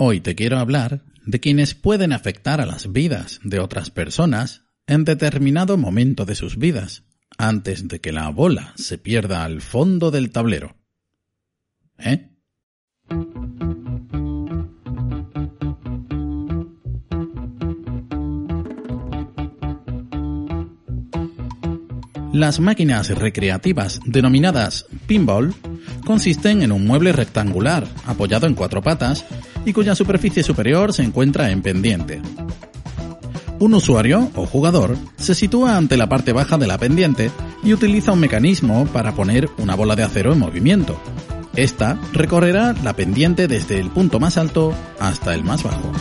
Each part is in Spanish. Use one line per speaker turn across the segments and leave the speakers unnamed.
Hoy te quiero hablar de quienes pueden afectar a las vidas de otras personas en determinado momento de sus vidas, antes de que la bola se pierda al fondo del tablero. ¿Eh? Las máquinas recreativas denominadas pinball consisten en un mueble rectangular apoyado en cuatro patas y cuya superficie superior se encuentra en pendiente. Un usuario o jugador se sitúa ante la parte baja de la pendiente y utiliza un mecanismo para poner una bola de acero en movimiento. Esta recorrerá la pendiente desde el punto más alto hasta el más bajo.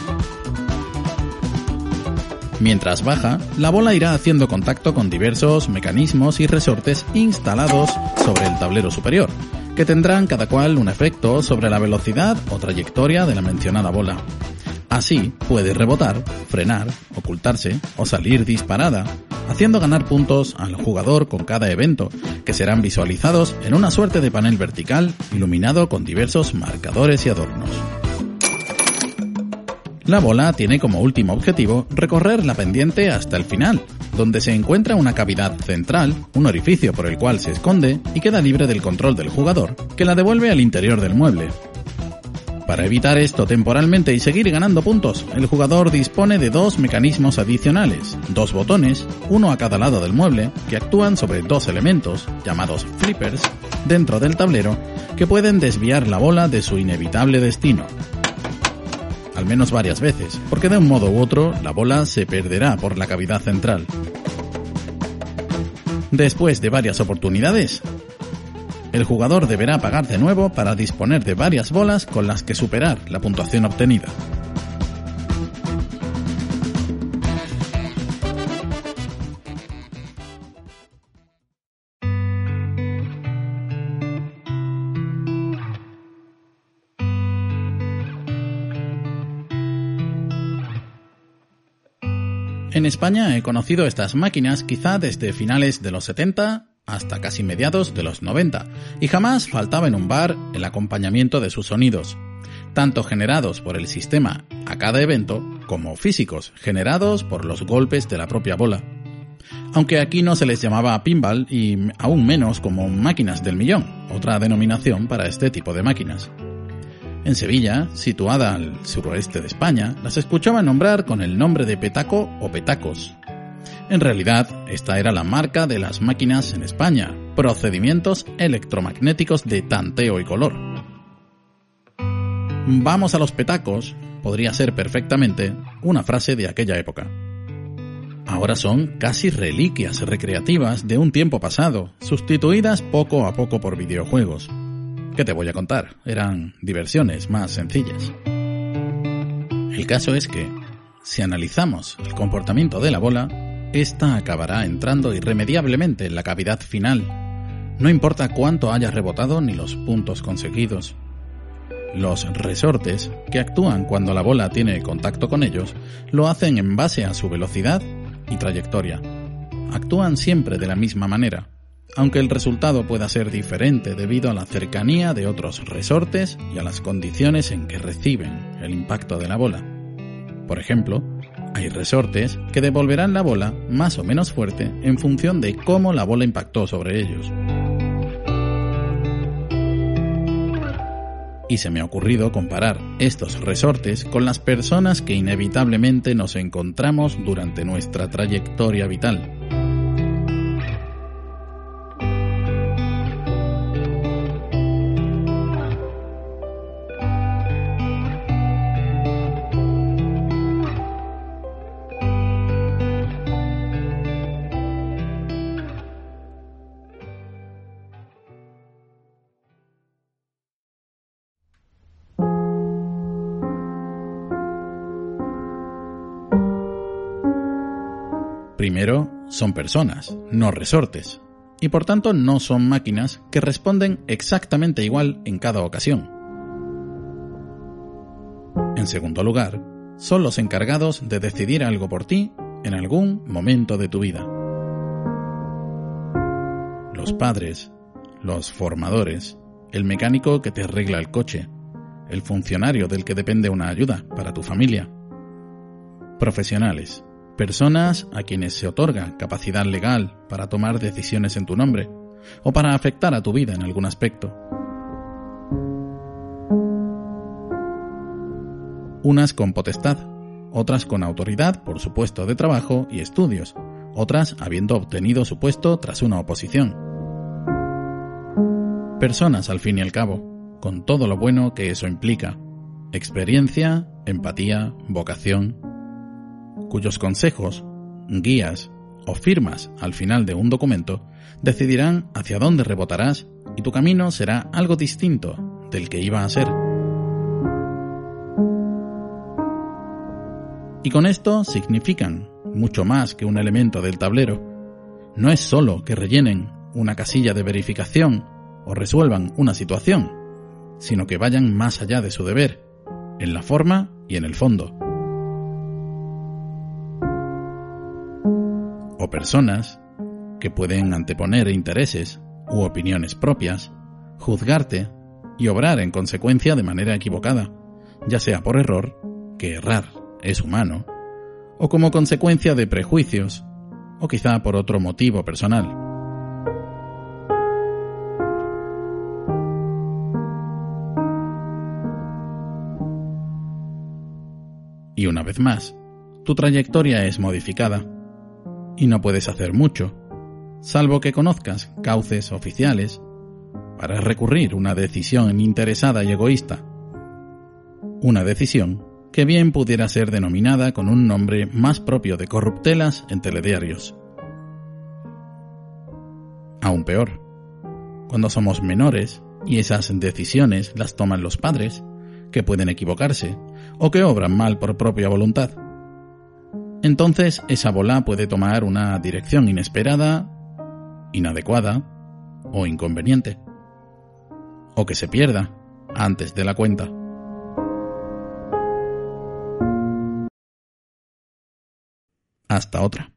Mientras baja, la bola irá haciendo contacto con diversos mecanismos y resortes instalados sobre el tablero superior, que tendrán cada cual un efecto sobre la velocidad o trayectoria de la mencionada bola. Así puede rebotar, frenar, ocultarse o salir disparada, haciendo ganar puntos al jugador con cada evento, que serán visualizados en una suerte de panel vertical iluminado con diversos marcadores y adornos. La bola tiene como último objetivo recorrer la pendiente hasta el final, donde se encuentra una cavidad central, un orificio por el cual se esconde y queda libre del control del jugador, que la devuelve al interior del mueble. Para evitar esto temporalmente y seguir ganando puntos, el jugador dispone de dos mecanismos adicionales, dos botones, uno a cada lado del mueble, que actúan sobre dos elementos, llamados flippers, dentro del tablero, que pueden desviar la bola de su inevitable destino, al menos varias veces, porque de un modo u otro la bola se perderá por la cavidad central. Después de varias oportunidades, el jugador deberá pagar de nuevo para disponer de varias bolas con las que superar la puntuación obtenida. En España he conocido estas máquinas quizá desde finales de los 70 hasta casi mediados de los 90, y jamás faltaba en un bar el acompañamiento de sus sonidos, tanto generados por el sistema a cada evento como físicos, generados por los golpes de la propia bola. Aunque aquí no se les llamaba pinball y aún menos como máquinas del millón, otra denominación para este tipo de máquinas. En Sevilla, situada al suroeste de España, las escuchaba nombrar con el nombre de petaco o petacos. En realidad, esta era la marca de las máquinas en España, procedimientos electromagnéticos de tanteo y color. Vamos a los petacos podría ser perfectamente una frase de aquella época. Ahora son casi reliquias recreativas de un tiempo pasado, sustituidas poco a poco por videojuegos. ¿Qué te voy a contar? Eran diversiones más sencillas. El caso es que, si analizamos el comportamiento de la bola, esta acabará entrando irremediablemente en la cavidad final. No importa cuánto haya rebotado ni los puntos conseguidos. Los resortes, que actúan cuando la bola tiene contacto con ellos, lo hacen en base a su velocidad y trayectoria. Actúan siempre de la misma manera aunque el resultado pueda ser diferente debido a la cercanía de otros resortes y a las condiciones en que reciben el impacto de la bola. Por ejemplo, hay resortes que devolverán la bola más o menos fuerte en función de cómo la bola impactó sobre ellos. Y se me ha ocurrido comparar estos resortes con las personas que inevitablemente nos encontramos durante nuestra trayectoria vital Primero, son personas, no resortes, y por tanto no son máquinas que responden exactamente igual en cada ocasión. En segundo lugar, son los encargados de decidir algo por ti en algún momento de tu vida. Los padres, los formadores, el mecánico que te arregla el coche, el funcionario del que depende una ayuda para tu familia. Profesionales, personas a quienes se otorga capacidad legal para tomar decisiones en tu nombre o para afectar a tu vida en algún aspecto. Unas con potestad, otras con autoridad por su puesto de trabajo y estudios, otras habiendo obtenido su puesto tras una oposición. Personas, al fin y al cabo, con todo lo bueno que eso implica, experiencia, empatía, vocación, cuyos consejos, guías o firmas al final de un documento decidirán hacia dónde rebotarás y tu camino será algo distinto del que iba a ser. Y con esto significan mucho más que un elemento del tablero. No es solo que rellenen una casilla de verificación o resuelvan una situación, sino que vayan más allá de su deber, en la forma y en el fondo. Personas que pueden anteponer intereses u opiniones propias, juzgarte y obrar en consecuencia de manera equivocada, ya sea por error, que errar es humano, o como consecuencia de prejuicios, o quizá por otro motivo personal. Y una vez más, tu trayectoria es modificada, y no puedes hacer mucho, salvo que conozcas cauces oficiales para recurrir una decisión interesada y egoísta. Una decisión que bien pudiera ser denominada con un nombre más propio de corruptelas en telediarios. Aún peor, cuando somos menores y esas decisiones las toman los padres, que pueden equivocarse o que obran mal por propia voluntad. Entonces esa bola puede tomar una dirección inesperada, inadecuada o inconveniente. O que se pierda antes de la cuenta. Hasta otra.